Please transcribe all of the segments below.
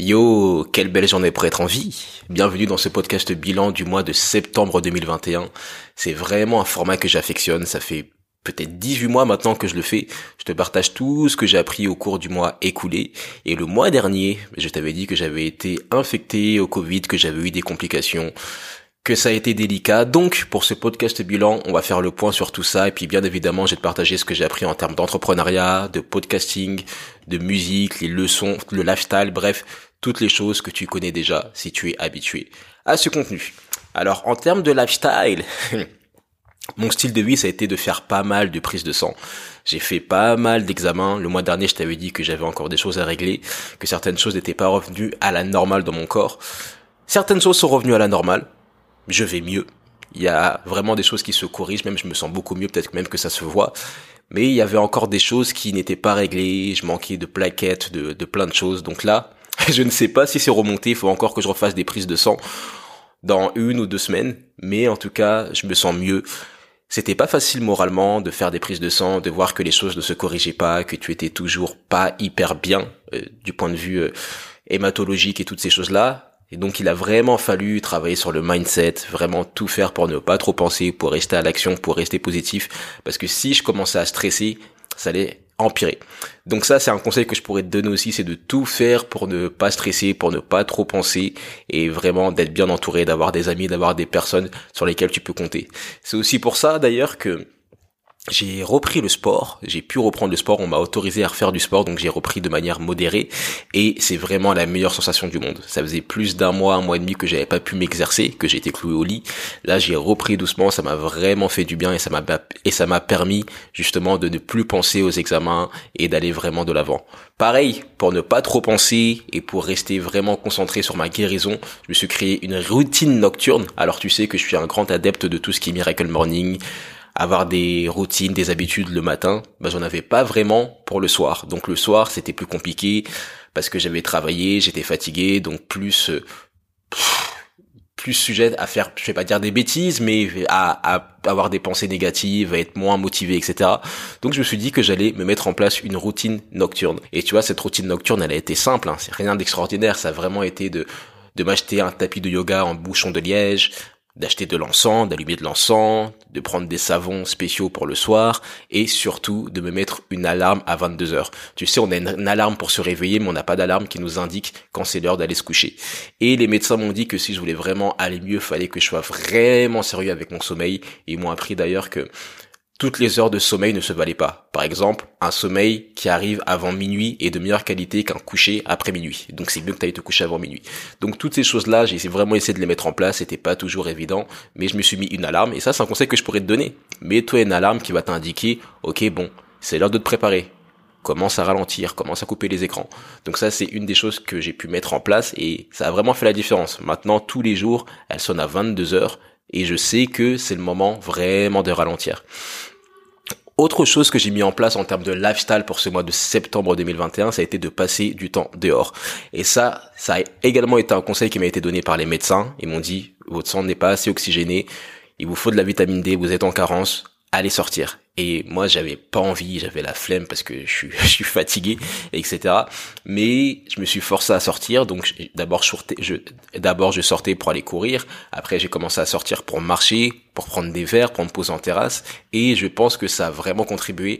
Yo, quelle belle journée pour être en vie. Bienvenue dans ce podcast bilan du mois de septembre 2021. C'est vraiment un format que j'affectionne. Ça fait peut-être 18 mois maintenant que je le fais. Je te partage tout ce que j'ai appris au cours du mois écoulé. Et le mois dernier, je t'avais dit que j'avais été infecté au Covid, que j'avais eu des complications que ça a été délicat. Donc, pour ce podcast bilan, on va faire le point sur tout ça. Et puis, bien évidemment, te partager ce que j'ai appris en termes d'entrepreneuriat, de podcasting, de musique, les leçons, le lifestyle, bref, toutes les choses que tu connais déjà si tu es habitué à ce contenu. Alors, en termes de lifestyle, mon style de vie, ça a été de faire pas mal de prises de sang. J'ai fait pas mal d'examens. Le mois dernier, je t'avais dit que j'avais encore des choses à régler, que certaines choses n'étaient pas revenues à la normale dans mon corps. Certaines choses sont revenues à la normale je vais mieux. Il y a vraiment des choses qui se corrigent, même je me sens beaucoup mieux, peut-être même que ça se voit. Mais il y avait encore des choses qui n'étaient pas réglées, je manquais de plaquettes, de, de plein de choses. Donc là, je ne sais pas si c'est remonté, il faut encore que je refasse des prises de sang dans une ou deux semaines. Mais en tout cas, je me sens mieux. C'était pas facile moralement de faire des prises de sang, de voir que les choses ne se corrigeaient pas, que tu étais toujours pas hyper bien euh, du point de vue euh, hématologique et toutes ces choses-là. Et donc il a vraiment fallu travailler sur le mindset, vraiment tout faire pour ne pas trop penser, pour rester à l'action, pour rester positif. Parce que si je commençais à stresser, ça allait empirer. Donc ça, c'est un conseil que je pourrais te donner aussi, c'est de tout faire pour ne pas stresser, pour ne pas trop penser et vraiment d'être bien entouré, d'avoir des amis, d'avoir des personnes sur lesquelles tu peux compter. C'est aussi pour ça d'ailleurs que j'ai repris le sport, j'ai pu reprendre le sport, on m'a autorisé à refaire du sport, donc j'ai repris de manière modérée, et c'est vraiment la meilleure sensation du monde. Ça faisait plus d'un mois, un mois et demi que j'avais pas pu m'exercer, que j'étais cloué au lit. Là, j'ai repris doucement, ça m'a vraiment fait du bien et ça m'a et ça m'a permis justement de ne plus penser aux examens et d'aller vraiment de l'avant. Pareil, pour ne pas trop penser et pour rester vraiment concentré sur ma guérison, je me suis créé une routine nocturne. Alors tu sais que je suis un grand adepte de tout ce qui est Miracle Morning, avoir des routines, des habitudes le matin, ben j'en avais pas vraiment pour le soir. Donc le soir, c'était plus compliqué parce que j'avais travaillé, j'étais fatigué, donc plus euh, plus sujet à faire, je vais pas dire des bêtises, mais à, à, avoir des pensées négatives, à être moins motivé, etc. Donc je me suis dit que j'allais me mettre en place une routine nocturne. Et tu vois, cette routine nocturne, elle a été simple, hein, c'est rien d'extraordinaire, ça a vraiment été de de m'acheter un tapis de yoga en bouchon de liège, d'acheter de l'encens, d'allumer de l'encens, de prendre des savons spéciaux pour le soir et surtout de me mettre une alarme à 22 heures. Tu sais, on a une, alarme pour se réveiller, mais on n'a pas d'alarme qui nous indique quand c'est l'heure d'aller se coucher. Et les médecins m'ont dit que si je voulais vraiment aller mieux, fallait que je sois vraiment sérieux avec mon sommeil. ils m'ont appris d'ailleurs que toutes les heures de sommeil ne se valaient pas. Par exemple, un sommeil qui arrive avant minuit est de meilleure qualité qu'un coucher après minuit. Donc c'est mieux que tu ailles te coucher avant minuit. Donc toutes ces choses-là, j'ai vraiment essayé de les mettre en place, c'était pas toujours évident, mais je me suis mis une alarme, et ça c'est un conseil que je pourrais te donner. Mets-toi une alarme qui va t'indiquer, ok bon, c'est l'heure de te préparer. Commence à ralentir, commence à couper les écrans. Donc ça c'est une des choses que j'ai pu mettre en place et ça a vraiment fait la différence. Maintenant tous les jours, elle sonne à 22 heures et je sais que c'est le moment vraiment de ralentir. Autre chose que j'ai mis en place en termes de lifestyle pour ce mois de septembre 2021, ça a été de passer du temps dehors. Et ça, ça a également été un conseil qui m'a été donné par les médecins. Ils m'ont dit, votre sang n'est pas assez oxygéné, il vous faut de la vitamine D, vous êtes en carence, allez sortir. Et moi, j'avais pas envie, j'avais la flemme parce que je suis, je suis fatigué, etc. Mais je me suis forcé à sortir. Donc, d'abord, je, d'abord, je sortais pour aller courir. Après, j'ai commencé à sortir pour marcher, pour prendre des verres, pour me poser en terrasse. Et je pense que ça a vraiment contribué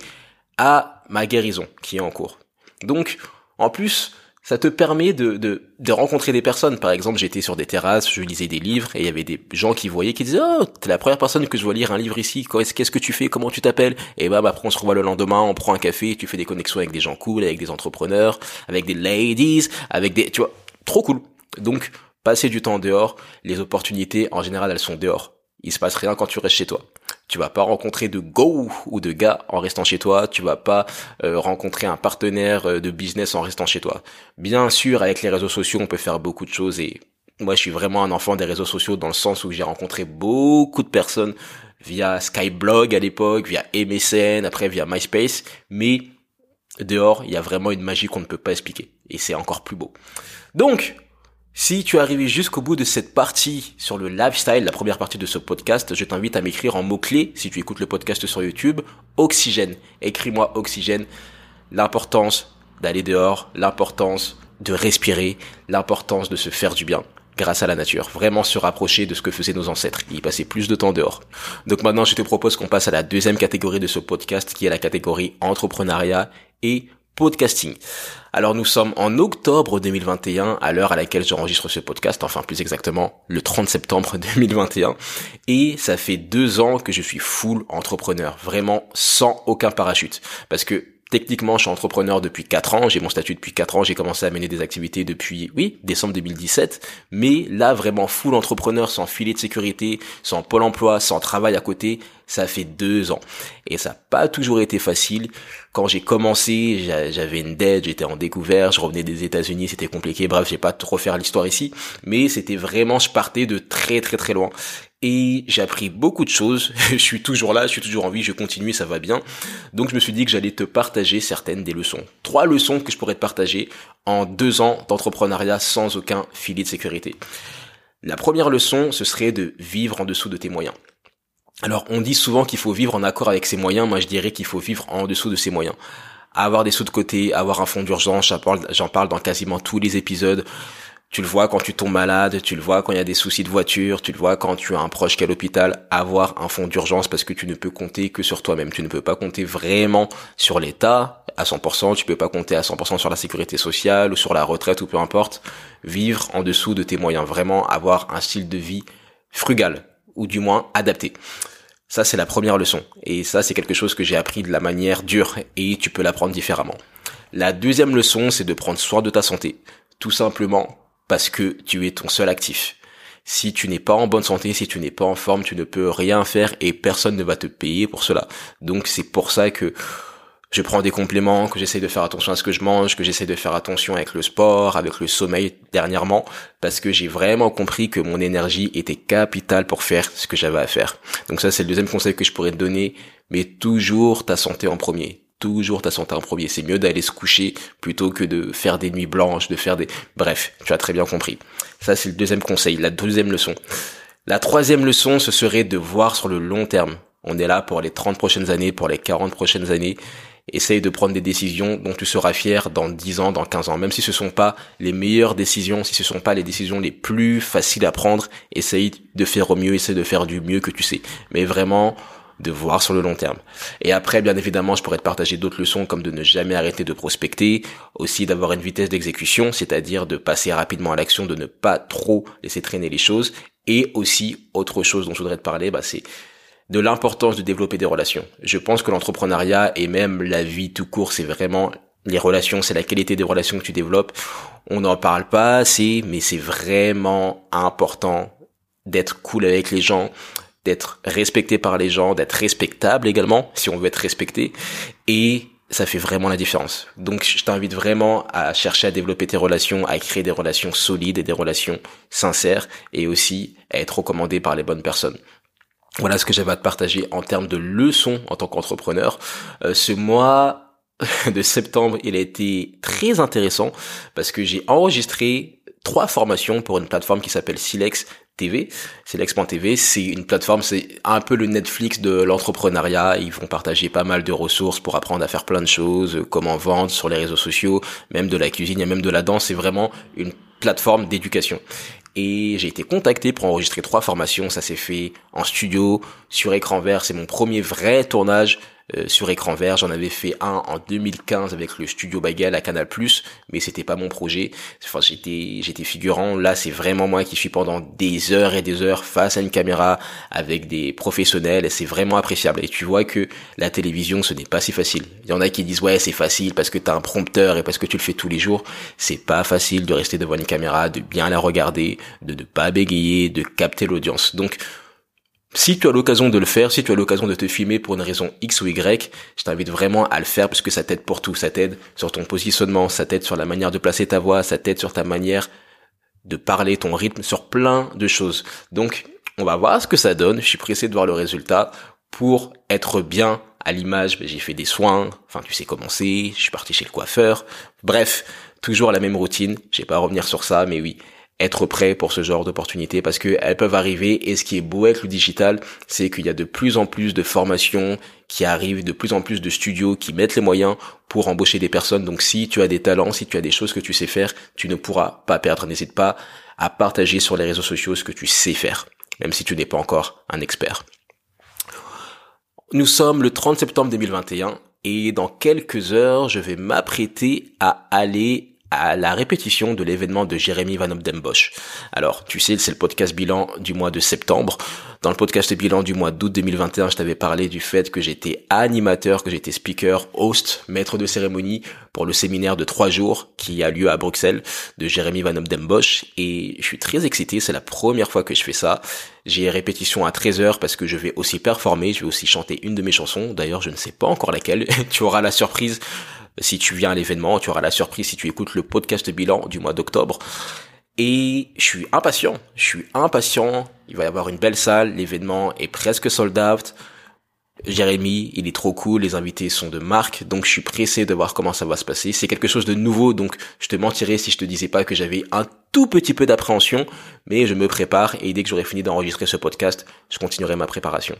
à ma guérison qui est en cours. Donc, en plus, ça te permet de, de, de, rencontrer des personnes. Par exemple, j'étais sur des terrasses, je lisais des livres, et il y avait des gens qui voyaient, qui disaient, oh, t'es la première personne que je vois lire un livre ici, qu'est-ce que tu fais, comment tu t'appelles? Et bah, après on se revoit le lendemain, on prend un café, tu fais des connexions avec des gens cool, avec des entrepreneurs, avec des ladies, avec des... Tu vois, trop cool. Donc, passer du temps dehors, les opportunités, en général, elles sont dehors. Il se passe rien quand tu restes chez toi. Tu vas pas rencontrer de go ou de gars en restant chez toi. Tu vas pas euh, rencontrer un partenaire euh, de business en restant chez toi. Bien sûr, avec les réseaux sociaux, on peut faire beaucoup de choses et moi, je suis vraiment un enfant des réseaux sociaux dans le sens où j'ai rencontré beaucoup de personnes via Skyblog à l'époque, via MSN, après via MySpace, mais dehors, il y a vraiment une magie qu'on ne peut pas expliquer et c'est encore plus beau. Donc, si tu es arrivé jusqu'au bout de cette partie sur le lifestyle, la première partie de ce podcast, je t'invite à m'écrire en mots-clés, si tu écoutes le podcast sur YouTube, oxygène. Écris-moi oxygène, l'importance d'aller dehors, l'importance de respirer, l'importance de se faire du bien grâce à la nature, vraiment se rapprocher de ce que faisaient nos ancêtres, y passer plus de temps dehors. Donc maintenant, je te propose qu'on passe à la deuxième catégorie de ce podcast, qui est la catégorie entrepreneuriat et podcasting. Alors nous sommes en octobre 2021 à l'heure à laquelle j'enregistre ce podcast, enfin plus exactement le 30 septembre 2021. Et ça fait deux ans que je suis full entrepreneur, vraiment sans aucun parachute. Parce que Techniquement, je suis entrepreneur depuis 4 ans, j'ai mon statut depuis 4 ans, j'ai commencé à mener des activités depuis, oui, décembre 2017, mais là, vraiment full entrepreneur, sans filet de sécurité, sans pôle emploi, sans travail à côté, ça fait 2 ans. Et ça n'a pas toujours été facile. Quand j'ai commencé, j'avais une dette, j'étais en découvert, je revenais des États-Unis, c'était compliqué, bref, je vais pas trop faire l'histoire ici, mais c'était vraiment, je partais de très très très loin et j'ai appris beaucoup de choses. je suis toujours là, je suis toujours en vie, je continue, ça va bien. Donc je me suis dit que j'allais te partager certaines des leçons. Trois leçons que je pourrais te partager en deux ans d'entrepreneuriat sans aucun filet de sécurité. La première leçon, ce serait de vivre en dessous de tes moyens. Alors on dit souvent qu'il faut vivre en accord avec ses moyens, moi je dirais qu'il faut vivre en dessous de ses moyens avoir des sous de côté, avoir un fonds d'urgence, j'en parle dans quasiment tous les épisodes. Tu le vois quand tu tombes malade, tu le vois quand il y a des soucis de voiture, tu le vois quand tu as un proche qui est à l'hôpital, avoir un fonds d'urgence parce que tu ne peux compter que sur toi-même. Tu ne peux pas compter vraiment sur l'État à 100%, tu peux pas compter à 100% sur la sécurité sociale ou sur la retraite ou peu importe. Vivre en dessous de tes moyens, vraiment avoir un style de vie frugal ou du moins adapté. Ça, c'est la première leçon. Et ça, c'est quelque chose que j'ai appris de la manière dure et tu peux l'apprendre différemment. La deuxième leçon, c'est de prendre soin de ta santé. Tout simplement parce que tu es ton seul actif. Si tu n'es pas en bonne santé, si tu n'es pas en forme, tu ne peux rien faire et personne ne va te payer pour cela. Donc c'est pour ça que je prends des compléments, que j'essaie de faire attention à ce que je mange, que j'essaie de faire attention avec le sport, avec le sommeil dernièrement, parce que j'ai vraiment compris que mon énergie était capitale pour faire ce que j'avais à faire. Donc ça, c'est le deuxième conseil que je pourrais te donner, mais toujours ta santé en premier toujours ta santé en premier. C'est mieux d'aller se coucher plutôt que de faire des nuits blanches, de faire des... Bref, tu as très bien compris. Ça, c'est le deuxième conseil, la deuxième leçon. La troisième leçon, ce serait de voir sur le long terme. On est là pour les 30 prochaines années, pour les 40 prochaines années. Essaye de prendre des décisions dont tu seras fier dans 10 ans, dans 15 ans. Même si ce sont pas les meilleures décisions, si ce sont pas les décisions les plus faciles à prendre, essaye de faire au mieux, essaye de faire du mieux que tu sais. Mais vraiment, de voir sur le long terme. Et après, bien évidemment, je pourrais te partager d'autres leçons comme de ne jamais arrêter de prospecter, aussi d'avoir une vitesse d'exécution, c'est-à-dire de passer rapidement à l'action, de ne pas trop laisser traîner les choses. Et aussi, autre chose dont je voudrais te parler, bah, c'est de l'importance de développer des relations. Je pense que l'entrepreneuriat et même la vie tout court, c'est vraiment les relations, c'est la qualité des relations que tu développes. On n'en parle pas assez, mais c'est vraiment important d'être cool avec les gens, d'être respecté par les gens, d'être respectable également, si on veut être respecté. Et ça fait vraiment la différence. Donc je t'invite vraiment à chercher à développer tes relations, à créer des relations solides et des relations sincères et aussi à être recommandé par les bonnes personnes. Voilà ce que j'avais à te partager en termes de leçons en tant qu'entrepreneur. Euh, ce mois de septembre, il a été très intéressant parce que j'ai enregistré trois formations pour une plateforme qui s'appelle Silex TV, c'est l'ex.tv, c'est une plateforme, c'est un peu le Netflix de l'entrepreneuriat. Ils vont partager pas mal de ressources pour apprendre à faire plein de choses, comment vendre sur les réseaux sociaux, même de la cuisine, a même de la danse. C'est vraiment une plateforme d'éducation. Et j'ai été contacté pour enregistrer trois formations. Ça s'est fait en studio, sur écran vert. C'est mon premier vrai tournage euh, sur écran vert. J'en avais fait un en 2015 avec le studio Bagel à Canal+, mais c'était pas mon projet. Enfin, j'étais j'étais figurant. Là, c'est vraiment moi qui suis pendant des heures et des heures face à une caméra avec des professionnels et c'est vraiment appréciable. Et tu vois que la télévision, ce n'est pas si facile. Il y en a qui disent ouais, c'est facile parce que t'as un prompteur et parce que tu le fais tous les jours. C'est pas facile de rester devant une caméra, de bien la regarder, de ne pas bégayer, de capter l'audience. Donc si tu as l'occasion de le faire, si tu as l'occasion de te filmer pour une raison X ou Y, je t'invite vraiment à le faire parce que ça t'aide pour tout. Ça t'aide sur ton positionnement, ça t'aide sur la manière de placer ta voix, ça t'aide sur ta manière de parler, ton rythme, sur plein de choses. Donc, on va voir ce que ça donne. Je suis pressé de voir le résultat. Pour être bien à l'image, ben, j'ai fait des soins. Enfin, tu sais comment c'est. Je suis parti chez le coiffeur. Bref, toujours la même routine. Je vais pas revenir sur ça, mais oui, être prêt pour ce genre d'opportunités parce qu'elles peuvent arriver et ce qui est beau avec le digital, c'est qu'il y a de plus en plus de formations qui arrivent, de plus en plus de studios qui mettent les moyens pour embaucher des personnes. Donc si tu as des talents, si tu as des choses que tu sais faire, tu ne pourras pas perdre. N'hésite pas à partager sur les réseaux sociaux ce que tu sais faire, même si tu n'es pas encore un expert. Nous sommes le 30 septembre 2021 et dans quelques heures, je vais m'apprêter à aller à la répétition de l'événement de Jérémy Van Obdenbosch. Alors, tu sais, c'est le podcast bilan du mois de septembre. Dans le podcast bilan du mois d'août 2021, je t'avais parlé du fait que j'étais animateur, que j'étais speaker, host, maître de cérémonie pour le séminaire de trois jours qui a lieu à Bruxelles de Jérémy Van Obdenbosch. Et je suis très excité, c'est la première fois que je fais ça. J'ai répétition à 13h parce que je vais aussi performer, je vais aussi chanter une de mes chansons. D'ailleurs, je ne sais pas encore laquelle. tu auras la surprise si tu viens à l'événement, tu auras la surprise si tu écoutes le podcast bilan du mois d'octobre. Et je suis impatient, je suis impatient. Il va y avoir une belle salle, l'événement est presque sold out. Jérémy, il est trop cool, les invités sont de marque, donc je suis pressé de voir comment ça va se passer. C'est quelque chose de nouveau, donc je te mentirais si je te disais pas que j'avais un tout petit peu d'appréhension, mais je me prépare et dès que j'aurai fini d'enregistrer ce podcast, je continuerai ma préparation.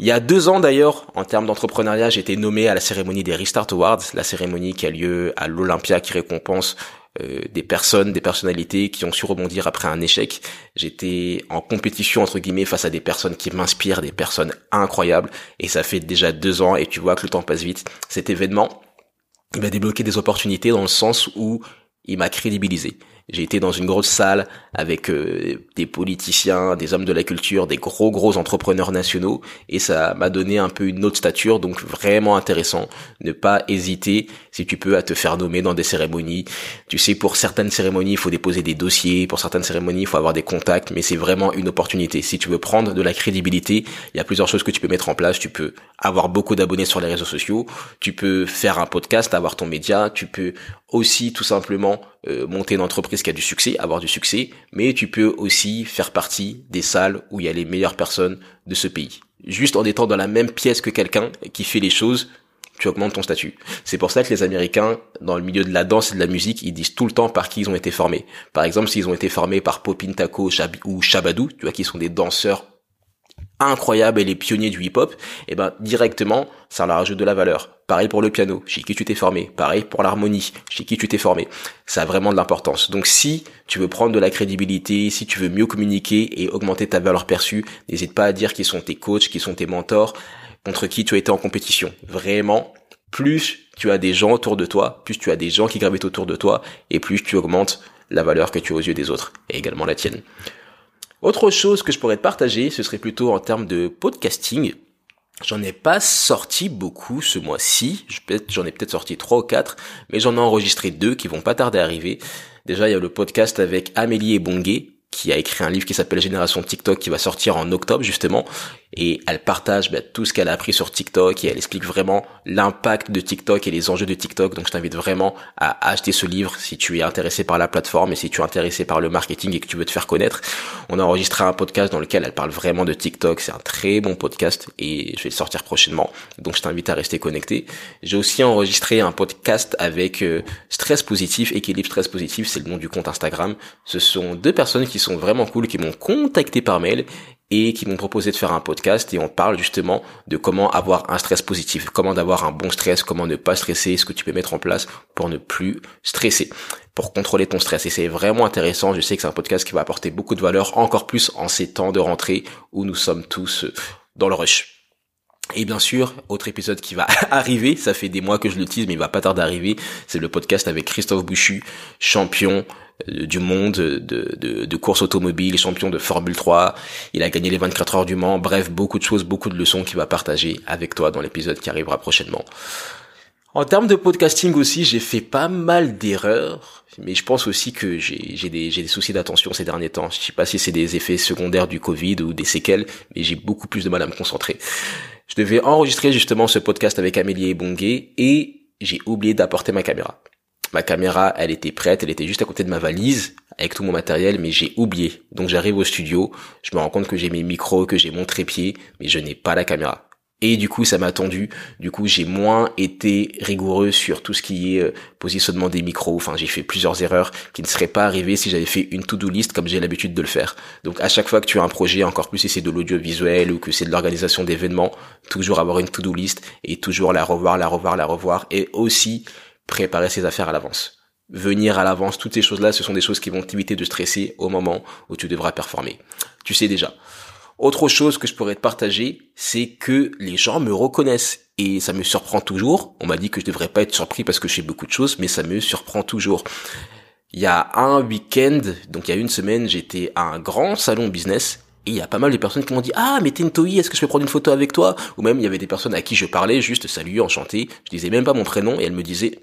Il y a deux ans d'ailleurs, en termes d'entrepreneuriat, j'ai été nommé à la cérémonie des Restart Awards, la cérémonie qui a lieu à l'Olympia qui récompense euh, des personnes, des personnalités qui ont su rebondir après un échec. J'étais en compétition entre guillemets face à des personnes qui m'inspirent, des personnes incroyables, et ça fait déjà deux ans et tu vois que le temps passe vite. Cet événement, il m'a débloqué des opportunités dans le sens où il m'a crédibilisé. J'ai été dans une grosse salle avec euh, des politiciens, des hommes de la culture, des gros gros entrepreneurs nationaux et ça m'a donné un peu une autre stature donc vraiment intéressant. Ne pas hésiter si tu peux à te faire nommer dans des cérémonies. Tu sais pour certaines cérémonies, il faut déposer des dossiers, pour certaines cérémonies, il faut avoir des contacts mais c'est vraiment une opportunité. Si tu veux prendre de la crédibilité, il y a plusieurs choses que tu peux mettre en place, tu peux avoir beaucoup d'abonnés sur les réseaux sociaux, tu peux faire un podcast, avoir ton média, tu peux aussi tout simplement euh, monter une entreprise qui a du succès, avoir du succès, mais tu peux aussi faire partie des salles où il y a les meilleures personnes de ce pays. Juste en étant dans la même pièce que quelqu'un qui fait les choses, tu augmentes ton statut. C'est pour ça que les Américains, dans le milieu de la danse et de la musique, ils disent tout le temps par qui ils ont été formés. Par exemple, s'ils ont été formés par Popin Taco ou Shabadou, tu vois, qui sont des danseurs incroyables et les pionniers du hip-hop, et eh ben directement, ça leur ajoute de la valeur. Pareil pour le piano, chez qui tu t'es formé? Pareil pour l'harmonie, chez qui tu t'es formé? Ça a vraiment de l'importance. Donc si tu veux prendre de la crédibilité, si tu veux mieux communiquer et augmenter ta valeur perçue, n'hésite pas à dire qui sont tes coachs, qui sont tes mentors, contre qui tu as été en compétition. Vraiment, plus tu as des gens autour de toi, plus tu as des gens qui gravitent autour de toi, et plus tu augmentes la valeur que tu as aux yeux des autres, et également la tienne. Autre chose que je pourrais te partager, ce serait plutôt en termes de podcasting. J'en ai pas sorti beaucoup ce mois-ci. J'en ai peut-être sorti trois ou quatre, mais j'en ai enregistré deux qui vont pas tarder à arriver. Déjà, il y a le podcast avec Amélie et Bonguet, qui a écrit un livre qui s'appelle Génération TikTok qui va sortir en octobre justement et elle partage bah, tout ce qu'elle a appris sur TikTok et elle explique vraiment l'impact de TikTok et les enjeux de TikTok. Donc je t'invite vraiment à acheter ce livre si tu es intéressé par la plateforme et si tu es intéressé par le marketing et que tu veux te faire connaître. On a enregistré un podcast dans lequel elle parle vraiment de TikTok. C'est un très bon podcast et je vais le sortir prochainement. Donc je t'invite à rester connecté. J'ai aussi enregistré un podcast avec euh, Stress Positif. Équilibre Stress Positif c'est le nom du compte Instagram. Ce sont deux personnes qui sont vraiment cool, qui m'ont contacté par mail et qui m'ont proposé de faire un podcast et on parle justement de comment avoir un stress positif, comment d'avoir un bon stress, comment ne pas stresser, ce que tu peux mettre en place pour ne plus stresser, pour contrôler ton stress. Et c'est vraiment intéressant, je sais que c'est un podcast qui va apporter beaucoup de valeur, encore plus en ces temps de rentrée où nous sommes tous dans le rush. Et bien sûr, autre épisode qui va arriver, ça fait des mois que je le tease, mais il va pas tarder d'arriver, c'est le podcast avec Christophe Bouchu, champion euh, du monde de, de, de, course automobile, champion de Formule 3. Il a gagné les 24 heures du Mans. Bref, beaucoup de choses, beaucoup de leçons qu'il va partager avec toi dans l'épisode qui arrivera prochainement. En termes de podcasting aussi, j'ai fait pas mal d'erreurs, mais je pense aussi que j'ai des, des soucis d'attention ces derniers temps. Je sais pas si c'est des effets secondaires du Covid ou des séquelles, mais j'ai beaucoup plus de mal à me concentrer. Je devais enregistrer justement ce podcast avec Amélie et Bonguet et j'ai oublié d'apporter ma caméra. Ma caméra, elle était prête, elle était juste à côté de ma valise avec tout mon matériel, mais j'ai oublié. Donc j'arrive au studio, je me rends compte que j'ai mes micros, que j'ai mon trépied, mais je n'ai pas la caméra. Et du coup, ça m'a tendu. Du coup, j'ai moins été rigoureux sur tout ce qui est euh, positionnement des micros. Enfin, j'ai fait plusieurs erreurs qui ne seraient pas arrivées si j'avais fait une to-do list comme j'ai l'habitude de le faire. Donc, à chaque fois que tu as un projet, encore plus si c'est de l'audiovisuel ou que c'est de l'organisation d'événements, toujours avoir une to-do list et toujours la revoir, la revoir, la revoir et aussi préparer ses affaires à l'avance. Venir à l'avance, toutes ces choses-là, ce sont des choses qui vont t'éviter de stresser au moment où tu devras performer. Tu sais déjà. Autre chose que je pourrais te partager, c'est que les gens me reconnaissent et ça me surprend toujours. On m'a dit que je devrais pas être surpris parce que je fais beaucoup de choses, mais ça me surprend toujours. Il y a un week-end, donc il y a une semaine, j'étais à un grand salon business et il y a pas mal de personnes qui m'ont dit ah mais t'es une Toi, est-ce que je peux prendre une photo avec toi? Ou même il y avait des personnes à qui je parlais juste salut enchanté, je disais même pas mon prénom et elles me disaient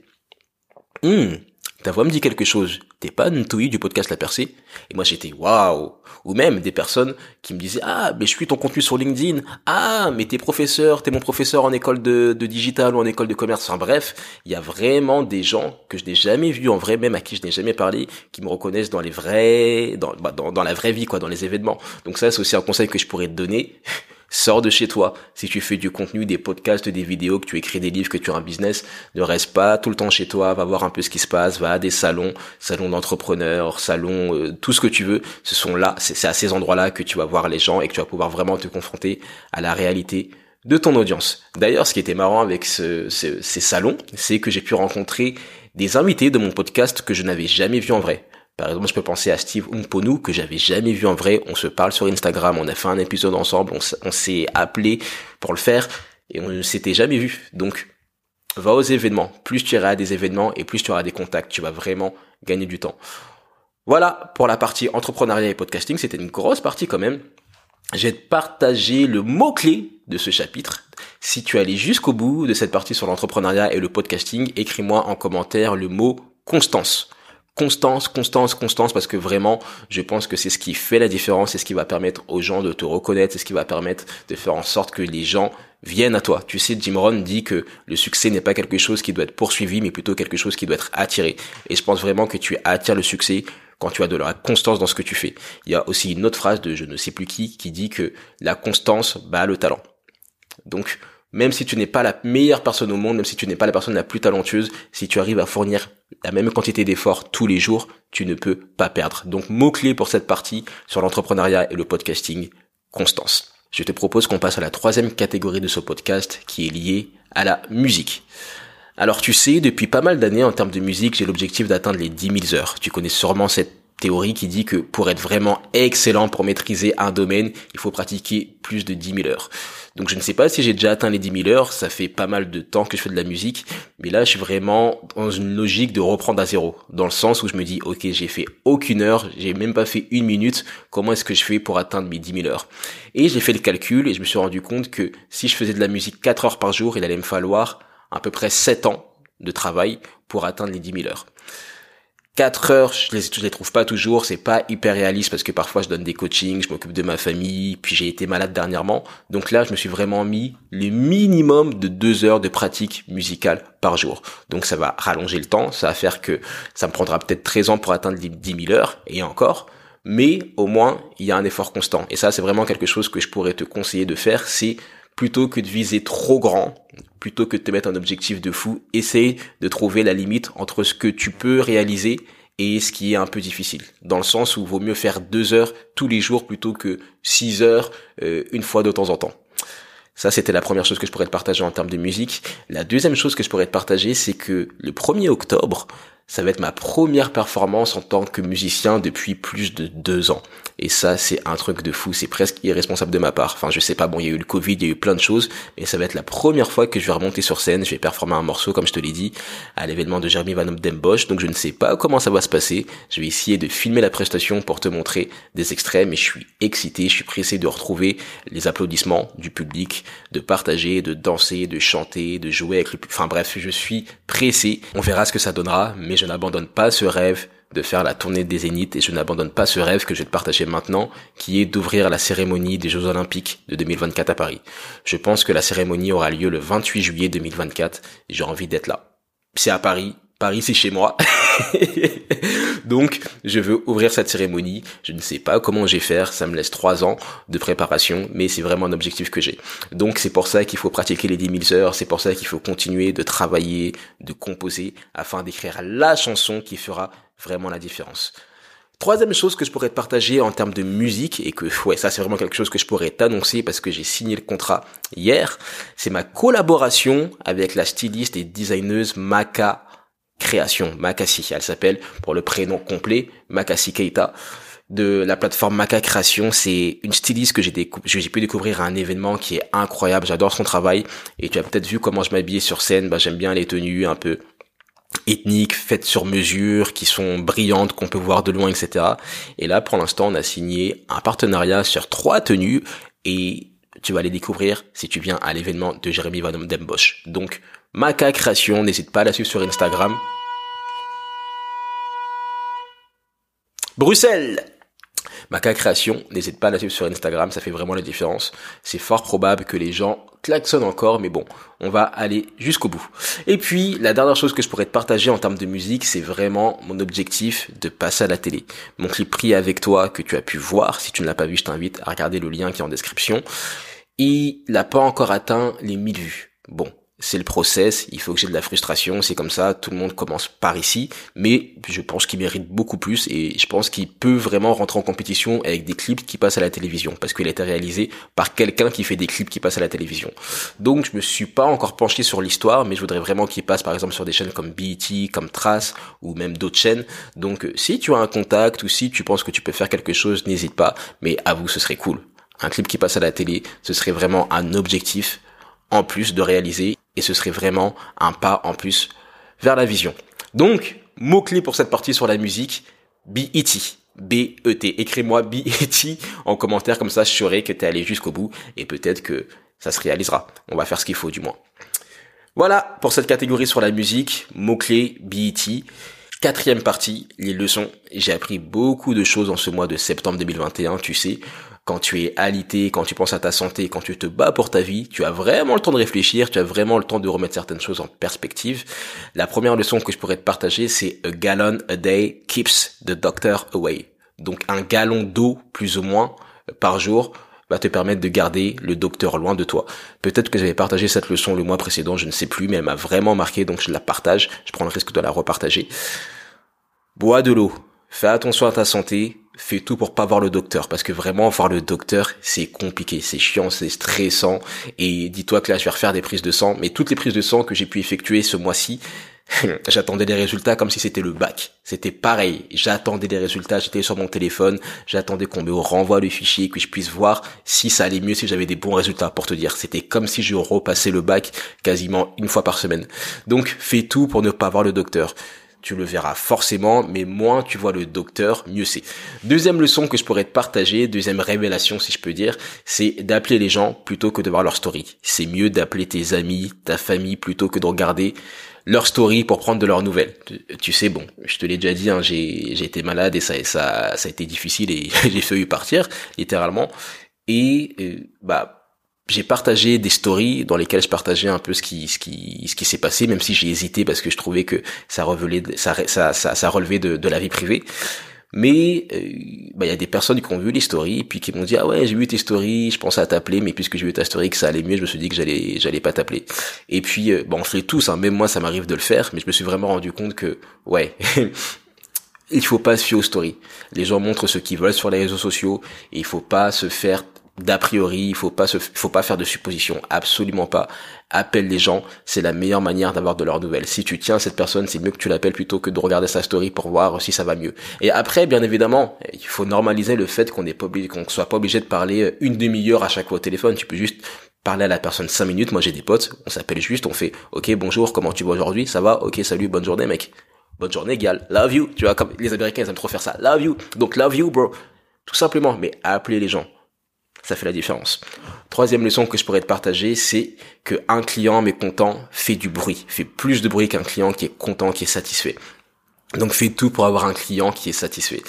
hum ta voix me dit quelque chose. T'es pas Ntoi du podcast La Percée? Et moi j'étais waouh. Ou même des personnes qui me disaient ah mais je suis ton contenu sur LinkedIn. Ah mais t'es professeur, t'es mon professeur en école de, digital ou en école de commerce. Enfin bref, il y a vraiment des gens que je n'ai jamais vus en vrai, même à qui je n'ai jamais parlé, qui me reconnaissent dans les vrais, dans, bah, dans la vraie vie quoi, dans les événements. Donc ça c'est aussi un conseil que je pourrais te donner. Sors de chez toi. Si tu fais du contenu, des podcasts, des vidéos, que tu écris des livres, que tu as un business, ne reste pas tout le temps chez toi. Va voir un peu ce qui se passe. Va à des salons, salons d'entrepreneurs, salons, euh, tout ce que tu veux. Ce sont là, c'est à ces endroits-là que tu vas voir les gens et que tu vas pouvoir vraiment te confronter à la réalité de ton audience. D'ailleurs, ce qui était marrant avec ce, ces salons, c'est que j'ai pu rencontrer des invités de mon podcast que je n'avais jamais vus en vrai. Par exemple, je peux penser à Steve Umponu que j'avais jamais vu en vrai. On se parle sur Instagram, on a fait un épisode ensemble, on s'est appelé pour le faire et on ne s'était jamais vu. Donc, va aux événements. Plus tu iras à des événements et plus tu auras des contacts, tu vas vraiment gagner du temps. Voilà pour la partie entrepreneuriat et podcasting. C'était une grosse partie quand même. J'ai partagé le mot-clé de ce chapitre. Si tu allé jusqu'au bout de cette partie sur l'entrepreneuriat et le podcasting, écris-moi en commentaire le mot constance constance, constance, constance, parce que vraiment, je pense que c'est ce qui fait la différence, c'est ce qui va permettre aux gens de te reconnaître, c'est ce qui va permettre de faire en sorte que les gens viennent à toi. Tu sais, Jim Rohn dit que le succès n'est pas quelque chose qui doit être poursuivi, mais plutôt quelque chose qui doit être attiré. Et je pense vraiment que tu attires le succès quand tu as de la constance dans ce que tu fais. Il y a aussi une autre phrase de je ne sais plus qui qui dit que la constance bat le talent. Donc, même si tu n'es pas la meilleure personne au monde, même si tu n'es pas la personne la plus talentueuse, si tu arrives à fournir la même quantité d'efforts tous les jours, tu ne peux pas perdre. Donc, mot-clé pour cette partie sur l'entrepreneuriat et le podcasting, constance. Je te propose qu'on passe à la troisième catégorie de ce podcast qui est liée à la musique. Alors tu sais, depuis pas mal d'années en termes de musique, j'ai l'objectif d'atteindre les 10 000 heures. Tu connais sûrement cette théorie qui dit que pour être vraiment excellent, pour maîtriser un domaine, il faut pratiquer plus de 10 000 heures. Donc je ne sais pas si j'ai déjà atteint les 10 000 heures, ça fait pas mal de temps que je fais de la musique, mais là je suis vraiment dans une logique de reprendre à zéro, dans le sens où je me dis ok j'ai fait aucune heure, j'ai même pas fait une minute, comment est-ce que je fais pour atteindre mes 10 000 heures? Et j'ai fait le calcul et je me suis rendu compte que si je faisais de la musique 4 heures par jour, il allait me falloir à peu près 7 ans de travail pour atteindre les 10 000 heures. 4 heures, je les, je les trouve pas toujours, c'est pas hyper réaliste parce que parfois je donne des coachings, je m'occupe de ma famille, puis j'ai été malade dernièrement. Donc là, je me suis vraiment mis le minimum de 2 heures de pratique musicale par jour. Donc ça va rallonger le temps, ça va faire que ça me prendra peut-être 13 ans pour atteindre les 10 000 heures, et encore. Mais au moins, il y a un effort constant. Et ça, c'est vraiment quelque chose que je pourrais te conseiller de faire, c'est plutôt que de viser trop grand, plutôt que de te mettre un objectif de fou, essaye de trouver la limite entre ce que tu peux réaliser et ce qui est un peu difficile. Dans le sens où il vaut mieux faire deux heures tous les jours plutôt que six heures euh, une fois de temps en temps. Ça, c'était la première chose que je pourrais te partager en termes de musique. La deuxième chose que je pourrais te partager, c'est que le 1er octobre, ça va être ma première performance en tant que musicien depuis plus de deux ans. Et ça, c'est un truc de fou. C'est presque irresponsable de ma part. Enfin, je sais pas. Bon, il y a eu le Covid, il y a eu plein de choses, mais ça va être la première fois que je vais remonter sur scène. Je vais performer un morceau, comme je te l'ai dit, à l'événement de Jeremy Van Bosch. Donc, je ne sais pas comment ça va se passer. Je vais essayer de filmer la prestation pour te montrer des extraits, mais je suis excité. Je suis pressé de retrouver les applaudissements du public, de partager, de danser, de chanter, de jouer avec le public. Enfin, bref, je suis pressé. On verra ce que ça donnera, mais je n'abandonne pas ce rêve de faire la tournée des Zéniths et je n'abandonne pas ce rêve que je vais te partager maintenant, qui est d'ouvrir la cérémonie des Jeux Olympiques de 2024 à Paris. Je pense que la cérémonie aura lieu le 28 juillet 2024 et j'ai envie d'être là. C'est à Paris, Paris c'est chez moi. Donc je veux ouvrir cette cérémonie. Je ne sais pas comment j'ai faire. Ça me laisse trois ans de préparation, mais c'est vraiment un objectif que j'ai. Donc c'est pour ça qu'il faut pratiquer les 10 000 heures. C'est pour ça qu'il faut continuer de travailler, de composer, afin d'écrire la chanson qui fera vraiment la différence. Troisième chose que je pourrais te partager en termes de musique et que ouais ça c'est vraiment quelque chose que je pourrais t'annoncer parce que j'ai signé le contrat hier, c'est ma collaboration avec la styliste et designeuse Maka Création, Makassi. Elle s'appelle pour le prénom complet Makassi Keita de la plateforme Maka Création. C'est une styliste que j'ai j'ai pu découvrir à un événement qui est incroyable. J'adore son travail et tu as peut-être vu comment je m'habillais sur scène. Bah, j'aime bien les tenues un peu ethniques, faites sur mesure, qui sont brillantes, qu'on peut voir de loin, etc. Et là, pour l'instant, on a signé un partenariat sur trois tenues et tu vas les découvrir si tu viens à l'événement de Jérémy Van Dembosch. Donc, Maca Création, n'hésite pas à la suivre sur Instagram. Bruxelles Maca Création, n'hésite pas à la suivre sur Instagram, ça fait vraiment la différence. C'est fort probable que les gens klaxonnent encore, mais bon, on va aller jusqu'au bout. Et puis, la dernière chose que je pourrais te partager en termes de musique, c'est vraiment mon objectif de passer à la télé. Mon clip pris avec toi que tu as pu voir, si tu ne l'as pas vu, je t'invite à regarder le lien qui est en description. Il n'a pas encore atteint les 1000 vues. Bon, c'est le process, il faut que j'ai de la frustration, c'est comme ça, tout le monde commence par ici, mais je pense qu'il mérite beaucoup plus et je pense qu'il peut vraiment rentrer en compétition avec des clips qui passent à la télévision parce qu'il a été réalisé par quelqu'un qui fait des clips qui passent à la télévision. Donc je me suis pas encore penché sur l'histoire, mais je voudrais vraiment qu'il passe par exemple sur des chaînes comme BET, comme Trace ou même d'autres chaînes. Donc si tu as un contact ou si tu penses que tu peux faire quelque chose, n'hésite pas, mais à vous ce serait cool. Un clip qui passe à la télé, ce serait vraiment un objectif en plus de réaliser et ce serait vraiment un pas en plus vers la vision. Donc, mot-clé pour cette partie sur la musique, BET. B-E-T. Écris-moi B-E-T en commentaire, comme ça je saurai que t'es allé jusqu'au bout et peut-être que ça se réalisera. On va faire ce qu'il faut du moins. Voilà pour cette catégorie sur la musique, mot-clé BET. Quatrième partie, les leçons. J'ai appris beaucoup de choses en ce mois de septembre 2021, tu sais quand tu es alité, quand tu penses à ta santé, quand tu te bats pour ta vie, tu as vraiment le temps de réfléchir, tu as vraiment le temps de remettre certaines choses en perspective. La première leçon que je pourrais te partager, c'est a gallon a day keeps the doctor away. Donc un gallon d'eau, plus ou moins, par jour, va te permettre de garder le docteur loin de toi. Peut-être que j'avais partagé cette leçon le mois précédent, je ne sais plus, mais elle m'a vraiment marqué, donc je la partage. Je prends le risque de la repartager. Bois de l'eau. Fais attention à ta santé fais tout pour pas voir le docteur parce que vraiment voir le docteur c'est compliqué, c'est chiant, c'est stressant et dis-toi que là je vais refaire des prises de sang mais toutes les prises de sang que j'ai pu effectuer ce mois-ci j'attendais des résultats comme si c'était le bac. C'était pareil. J'attendais des résultats. J'étais sur mon téléphone. J'attendais qu'on me renvoie le fichier, que je puisse voir si ça allait mieux, si j'avais des bons résultats. Pour te dire, c'était comme si je repassais le bac quasiment une fois par semaine. Donc, fais tout pour ne pas voir le docteur tu le verras forcément, mais moins tu vois le docteur, mieux c'est. Deuxième leçon que je pourrais te partager, deuxième révélation si je peux dire, c'est d'appeler les gens plutôt que de voir leur story. C'est mieux d'appeler tes amis, ta famille plutôt que de regarder leur story pour prendre de leurs nouvelles. Tu, sais, bon, je te l'ai déjà dit, hein, j'ai, été malade et ça, ça, ça a été difficile et j'ai failli partir, littéralement. Et euh, bah j'ai partagé des stories dans lesquelles je partageais un peu ce qui ce qui ce qui s'est passé même si j'ai hésité parce que je trouvais que ça relevait ça ça ça, relevait de, de la vie privée. Mais euh, bah, il y a des personnes qui ont vu les stories puis qui m'ont dit ah ouais j'ai vu tes stories je pensais à t'appeler mais puisque j'ai vu ta story que ça allait mieux je me suis dit que j'allais j'allais pas t'appeler et puis euh, bon on fait tous hein, même moi ça m'arrive de le faire mais je me suis vraiment rendu compte que ouais il faut pas se fier aux stories. Les gens montrent ce qu'ils veulent sur les réseaux sociaux et il faut pas se faire d'a priori, il faut pas se, faut pas faire de suppositions, absolument pas. Appelle les gens, c'est la meilleure manière d'avoir de leurs nouvelles. Si tu tiens cette personne, c'est mieux que tu l'appelles plutôt que de regarder sa story pour voir si ça va mieux. Et après, bien évidemment, il faut normaliser le fait qu'on n'est pas obligé, qu'on soit pas obligé de parler une demi-heure à chaque fois au téléphone. Tu peux juste parler à la personne cinq minutes. Moi, j'ai des potes, on s'appelle juste, on fait, ok, bonjour, comment tu vas aujourd'hui? Ça va? Ok, salut, bonne journée, mec. Bonne journée, égal. Love you. Tu vois, comme les Américains, ils aiment trop faire ça. Love you. Donc, love you, bro. Tout simplement. Mais appelez les gens ça fait la différence. Troisième leçon que je pourrais te partager, c'est que un client mécontent fait du bruit, fait plus de bruit qu'un client qui est content, qui est satisfait. Donc fais tout pour avoir un client qui est satisfait.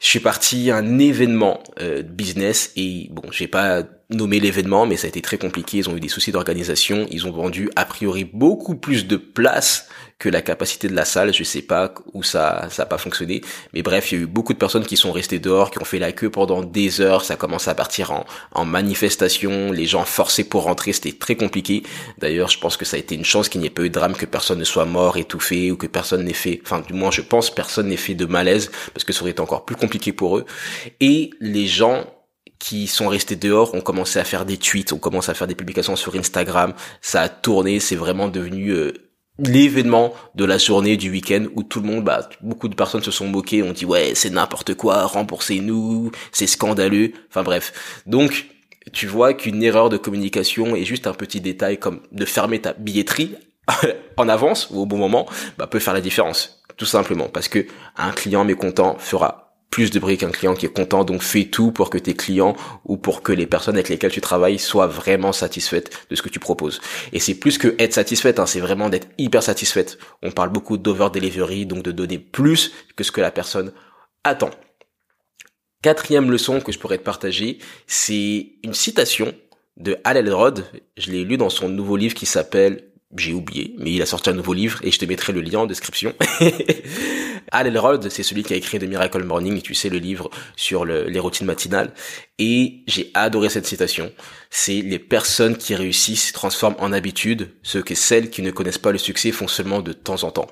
Je suis parti à un événement euh, business et bon, j'ai pas nommer l'événement, mais ça a été très compliqué. Ils ont eu des soucis d'organisation. Ils ont vendu a priori beaucoup plus de places que la capacité de la salle. Je sais pas où ça ça a pas fonctionné, mais bref, il y a eu beaucoup de personnes qui sont restées dehors, qui ont fait la queue pendant des heures. Ça commence à partir en, en manifestation. Les gens forcés pour rentrer, c'était très compliqué. D'ailleurs, je pense que ça a été une chance qu'il n'y ait pas eu de drame, que personne ne soit mort, étouffé, ou que personne n'ait fait, enfin du moins je pense, personne n'ait fait de malaise, parce que ça aurait été encore plus compliqué pour eux. Et les gens qui sont restés dehors ont commencé à faire des tweets, ont commencé à faire des publications sur Instagram, ça a tourné, c'est vraiment devenu euh, l'événement de la journée du week-end où tout le monde, bah, beaucoup de personnes se sont moquées, ont dit ouais c'est n'importe quoi, remboursez-nous, c'est scandaleux, enfin bref. Donc tu vois qu'une erreur de communication et juste un petit détail comme de fermer ta billetterie en avance ou au bon moment, bah, peut faire la différence, tout simplement, parce que un client mécontent fera plus de bruit qu'un client qui est content. Donc fais tout pour que tes clients ou pour que les personnes avec lesquelles tu travailles soient vraiment satisfaites de ce que tu proposes. Et c'est plus que être satisfaite, hein, c'est vraiment d'être hyper satisfaite. On parle beaucoup d'over delivery, donc de donner plus que ce que la personne attend. Quatrième leçon que je pourrais te partager, c'est une citation de Al Elrod. Je l'ai lu dans son nouveau livre qui s'appelle j'ai oublié, mais il a sorti un nouveau livre et je te mettrai le lien en description. Al Elrod, c'est celui qui a écrit The Miracle Morning, tu sais, le livre sur les routines matinales. Et j'ai adoré cette citation. C'est les personnes qui réussissent transforment en habitude ce que celles qui ne connaissent pas le succès font seulement de temps en temps.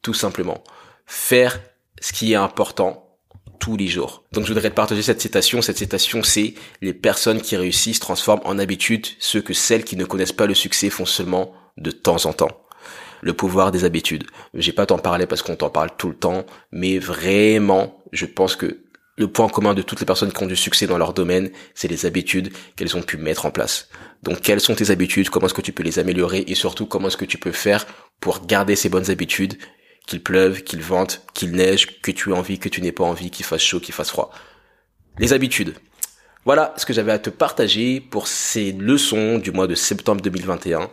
Tout simplement. Faire ce qui est important tous les jours. Donc je voudrais te partager cette citation. Cette citation, c'est les personnes qui réussissent transforment en habitude ce que celles qui ne connaissent pas le succès font seulement de temps en temps le pouvoir des habitudes. J'ai pas t'en parler parce qu'on t'en parle tout le temps, mais vraiment, je pense que le point commun de toutes les personnes qui ont du succès dans leur domaine, c'est les habitudes qu'elles ont pu mettre en place. Donc quelles sont tes habitudes, comment est-ce que tu peux les améliorer? Et surtout comment est-ce que tu peux faire pour garder ces bonnes habitudes, qu'il pleuve, qu'il vente, qu'il neige, que tu aies envie, que tu n'aies pas envie, qu'il fasse chaud, qu'il fasse froid. Les habitudes. Voilà ce que j'avais à te partager pour ces leçons du mois de septembre 2021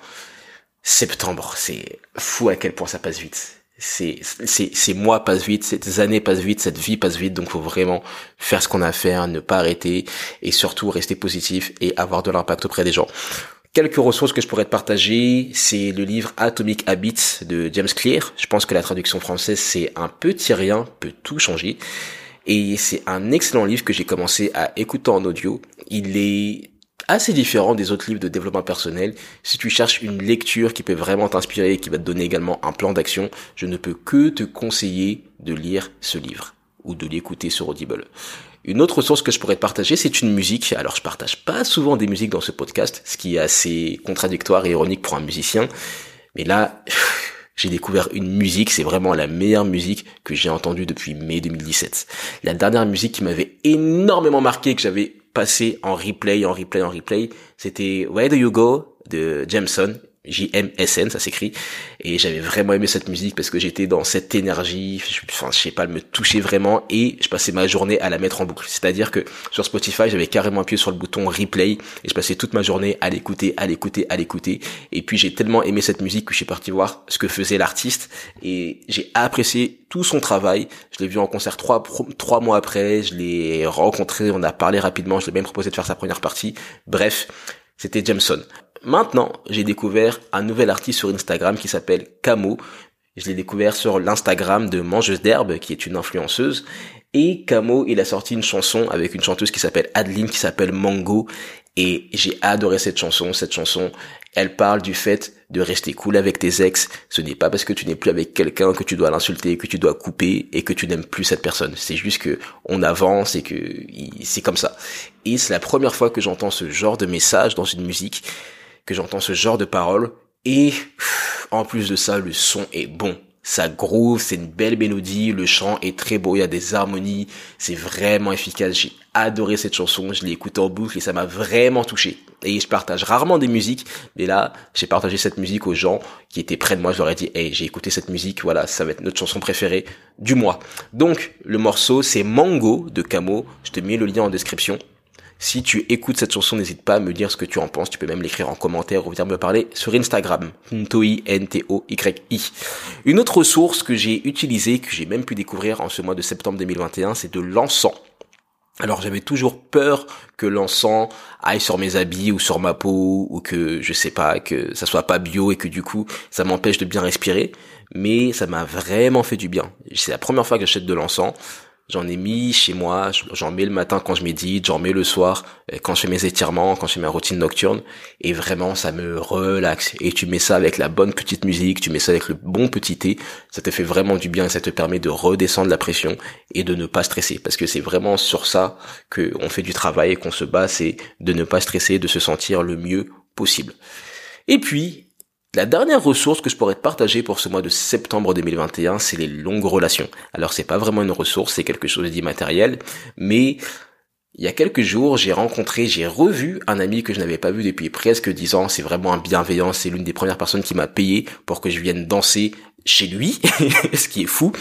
septembre, c'est fou à quel point ça passe vite. C'est, c'est, ces mois passent vite, ces années passent vite, cette vie passe vite, donc faut vraiment faire ce qu'on a à faire, ne pas arrêter, et surtout rester positif et avoir de l'impact auprès des gens. Quelques ressources que je pourrais te partager, c'est le livre Atomic Habits de James Clear. Je pense que la traduction française c'est un petit rien peut tout changer. Et c'est un excellent livre que j'ai commencé à écouter en audio. Il est assez différent des autres livres de développement personnel. Si tu cherches une lecture qui peut vraiment t'inspirer et qui va te donner également un plan d'action, je ne peux que te conseiller de lire ce livre ou de l'écouter sur Audible. Une autre source que je pourrais te partager, c'est une musique. Alors, je partage pas souvent des musiques dans ce podcast, ce qui est assez contradictoire et ironique pour un musicien. Mais là, j'ai découvert une musique, c'est vraiment la meilleure musique que j'ai entendue depuis mai 2017. La dernière musique qui m'avait énormément marqué, que j'avais passé en replay, en replay, en replay. C'était Where Do You Go de Jameson. J-M-S-N, ça s'écrit. Et j'avais vraiment aimé cette musique parce que j'étais dans cette énergie, enfin, je sais pas, elle me touchait vraiment et je passais ma journée à la mettre en boucle. C'est-à-dire que sur Spotify, j'avais carrément appuyé sur le bouton replay et je passais toute ma journée à l'écouter, à l'écouter, à l'écouter. Et puis j'ai tellement aimé cette musique que je suis parti voir ce que faisait l'artiste et j'ai apprécié tout son travail. Je l'ai vu en concert trois, trois mois après, je l'ai rencontré, on a parlé rapidement, je l'ai même proposé de faire sa première partie. Bref, c'était Jameson. Maintenant, j'ai découvert un nouvel artiste sur Instagram qui s'appelle Camo. Je l'ai découvert sur l'Instagram de Mangeuse d'herbe, qui est une influenceuse. Et Camo, il a sorti une chanson avec une chanteuse qui s'appelle Adeline, qui s'appelle Mango. Et j'ai adoré cette chanson. Cette chanson, elle parle du fait de rester cool avec tes ex. Ce n'est pas parce que tu n'es plus avec quelqu'un que tu dois l'insulter, que tu dois couper et que tu n'aimes plus cette personne. C'est juste que on avance et que c'est comme ça. Et c'est la première fois que j'entends ce genre de message dans une musique que j'entends ce genre de paroles. Et en plus de ça, le son est bon. Ça groove, c'est une belle mélodie, le chant est très beau, il y a des harmonies, c'est vraiment efficace. J'ai adoré cette chanson, je l'ai écoutée en boucle et ça m'a vraiment touché. Et je partage rarement des musiques, mais là, j'ai partagé cette musique aux gens qui étaient près de moi. Je leur ai dit, hey, j'ai écouté cette musique, voilà, ça va être notre chanson préférée du mois. Donc, le morceau, c'est Mango de Camo. Je te mets le lien en description. Si tu écoutes cette chanson, n'hésite pas à me dire ce que tu en penses. Tu peux même l'écrire en commentaire ou venir me parler sur Instagram. Ntoi, N-T-O-Y-I. Une autre ressource que j'ai utilisée, que j'ai même pu découvrir en ce mois de septembre 2021, c'est de l'encens. Alors j'avais toujours peur que l'encens aille sur mes habits ou sur ma peau ou que je sais pas que ça soit pas bio et que du coup ça m'empêche de bien respirer mais ça m'a vraiment fait du bien. C'est la première fois que j'achète de l'encens. J'en ai mis chez moi, j'en mets le matin quand je médite, j'en mets le soir euh, quand je fais mes étirements, quand je fais ma routine nocturne, et vraiment ça me relaxe. Et tu mets ça avec la bonne petite musique, tu mets ça avec le bon petit thé, ça te fait vraiment du bien et ça te permet de redescendre la pression et de ne pas stresser. Parce que c'est vraiment sur ça qu'on fait du travail et qu'on se bat, c'est de ne pas stresser, de se sentir le mieux possible. Et puis, la dernière ressource que je pourrais partager pour ce mois de septembre 2021, c'est les longues relations. Alors c'est pas vraiment une ressource, c'est quelque chose d'immatériel, mais il y a quelques jours, j'ai rencontré, j'ai revu un ami que je n'avais pas vu depuis presque dix ans. C'est vraiment un bienveillant. C'est l'une des premières personnes qui m'a payé pour que je vienne danser chez lui, ce qui est fou.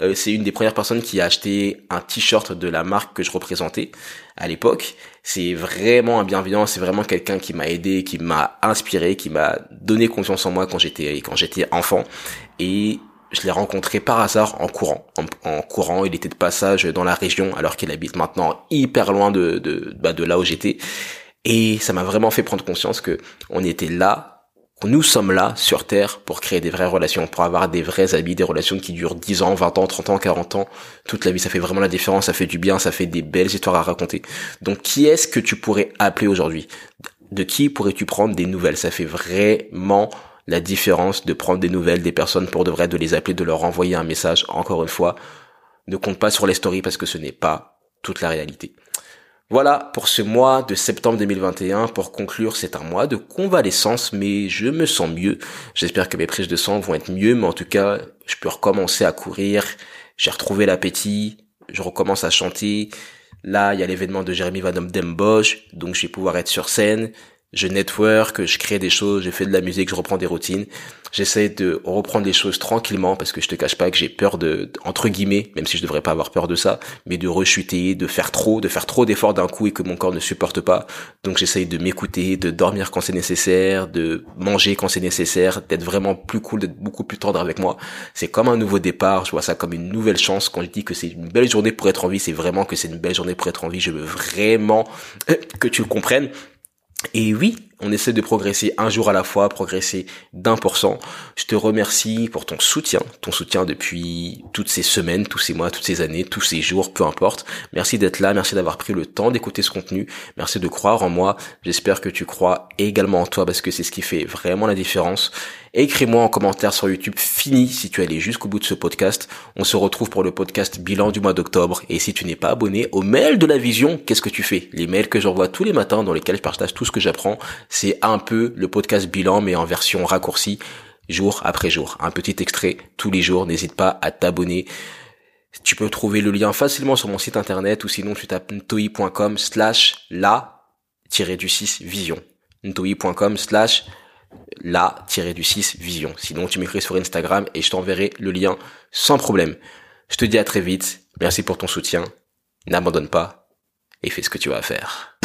Euh, c'est une des premières personnes qui a acheté un t-shirt de la marque que je représentais à l'époque. C'est vraiment un bienveillant, c'est vraiment quelqu'un qui m'a aidé, qui m'a inspiré, qui m'a donné confiance en moi quand j'étais quand j'étais enfant. Et je l'ai rencontré par hasard en courant. En, courant, il était de passage dans la région alors qu'il habite maintenant hyper loin de de, bah, de là où j'étais. Et ça m'a vraiment fait prendre conscience que on était là nous sommes là sur Terre pour créer des vraies relations, pour avoir des vrais habits, des relations qui durent 10 ans, 20 ans, 30 ans, 40 ans, toute la vie. Ça fait vraiment la différence, ça fait du bien, ça fait des belles histoires à raconter. Donc qui est-ce que tu pourrais appeler aujourd'hui? De qui pourrais-tu prendre des nouvelles? Ça fait vraiment la différence de prendre des nouvelles des personnes pour de vrai, de les appeler, de leur envoyer un message. Encore une fois, ne compte pas sur les stories parce que ce n'est pas toute la réalité. Voilà pour ce mois de septembre 2021. Pour conclure, c'est un mois de convalescence, mais je me sens mieux. J'espère que mes prises de sang vont être mieux, mais en tout cas, je peux recommencer à courir. J'ai retrouvé l'appétit. Je recommence à chanter. Là, il y a l'événement de Jérémy Van Bosch, donc je vais pouvoir être sur scène je network, je crée des choses, je fais de la musique, je reprends des routines. J'essaie de reprendre les choses tranquillement parce que je te cache pas que j'ai peur de, entre guillemets, même si je devrais pas avoir peur de ça, mais de rechuter, de faire trop, de faire trop d'efforts d'un coup et que mon corps ne supporte pas. Donc j'essaie de m'écouter, de dormir quand c'est nécessaire, de manger quand c'est nécessaire, d'être vraiment plus cool, d'être beaucoup plus tendre avec moi. C'est comme un nouveau départ, je vois ça comme une nouvelle chance. Quand je dis que c'est une belle journée pour être en vie, c'est vraiment que c'est une belle journée pour être en vie. Je veux vraiment que tu le comprennes. Et oui, on essaie de progresser un jour à la fois, progresser d'un pour cent. Je te remercie pour ton soutien, ton soutien depuis toutes ces semaines, tous ces mois, toutes ces années, tous ces jours, peu importe. Merci d'être là, merci d'avoir pris le temps d'écouter ce contenu, merci de croire en moi. J'espère que tu crois également en toi parce que c'est ce qui fait vraiment la différence. Écris-moi en commentaire sur YouTube fini si tu es allé jusqu'au bout de ce podcast. On se retrouve pour le podcast bilan du mois d'octobre. Et si tu n'es pas abonné au mail de la vision, qu'est-ce que tu fais? Les mails que j'envoie tous les matins dans lesquels je partage tout ce que j'apprends, c'est un peu le podcast bilan mais en version raccourcie jour après jour. Un petit extrait tous les jours. N'hésite pas à t'abonner. Tu peux trouver le lien facilement sur mon site internet ou sinon tu tapes ntoi.com slash la du 6 vision. ntoi.com slash la-du 6 vision. Sinon, tu m'écris sur Instagram et je t'enverrai le lien sans problème. Je te dis à très vite. Merci pour ton soutien. N'abandonne pas et fais ce que tu as à faire.